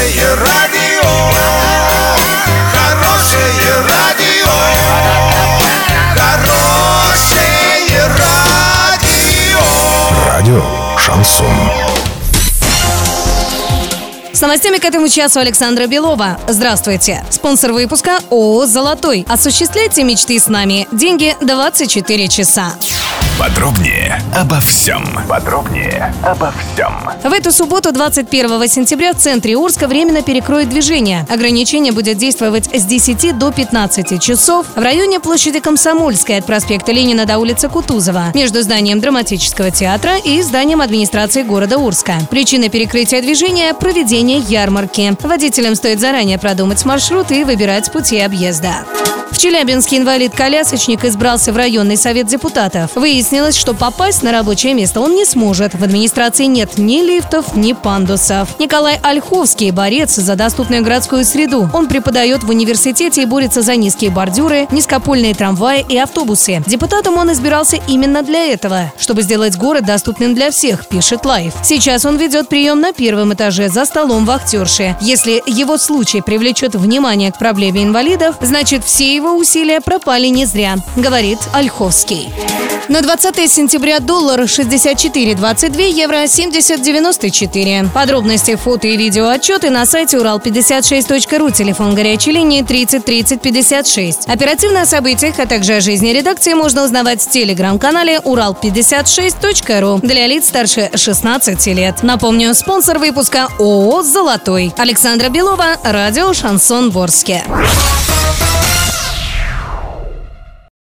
Хорошее радио, хорошее радио, хорошее радио. Радио Шансон. С новостями к этому часу Александра Белова. Здравствуйте. Спонсор выпуска ООО «Золотой». Осуществляйте мечты с нами. Деньги 24 часа. Подробнее обо всем. Подробнее обо всем. В эту субботу, 21 сентября, в центре Орска временно перекроют движение. Ограничение будет действовать с 10 до 15 часов в районе площади Комсомольской от проспекта Ленина до улицы Кутузова, между зданием драматического театра и зданием администрации города Орска. Причина перекрытия движения – проведение ярмарки. Водителям стоит заранее продумать маршрут и выбирать пути объезда. В Челябинске инвалид-колясочник избрался в районный совет депутатов. Выяснилось, что попасть на рабочее место он не сможет. В администрации нет ни лифтов, ни пандусов. Николай Ольховский – борец за доступную городскую среду. Он преподает в университете и борется за низкие бордюры, низкопольные трамваи и автобусы. Депутатом он избирался именно для этого, чтобы сделать город доступным для всех, пишет Лайф. Сейчас он ведет прием на первом этаже за столом вахтерши. Если его случай привлечет внимание к проблеме инвалидов, значит все его усилия пропали не зря, говорит Ольховский. На 20 сентября доллар 64,22, евро 70,94. Подробности, фото и видео отчеты на сайте урал56.ру, телефон горячей линии 30 30 56. Оперативно о событиях, а также о жизни редакции можно узнавать в телеграм-канале урал56.ру для лиц старше 16 лет. Напомню, спонсор выпуска ООО «Золотой». Александра Белова, радио «Шансон» в Орске.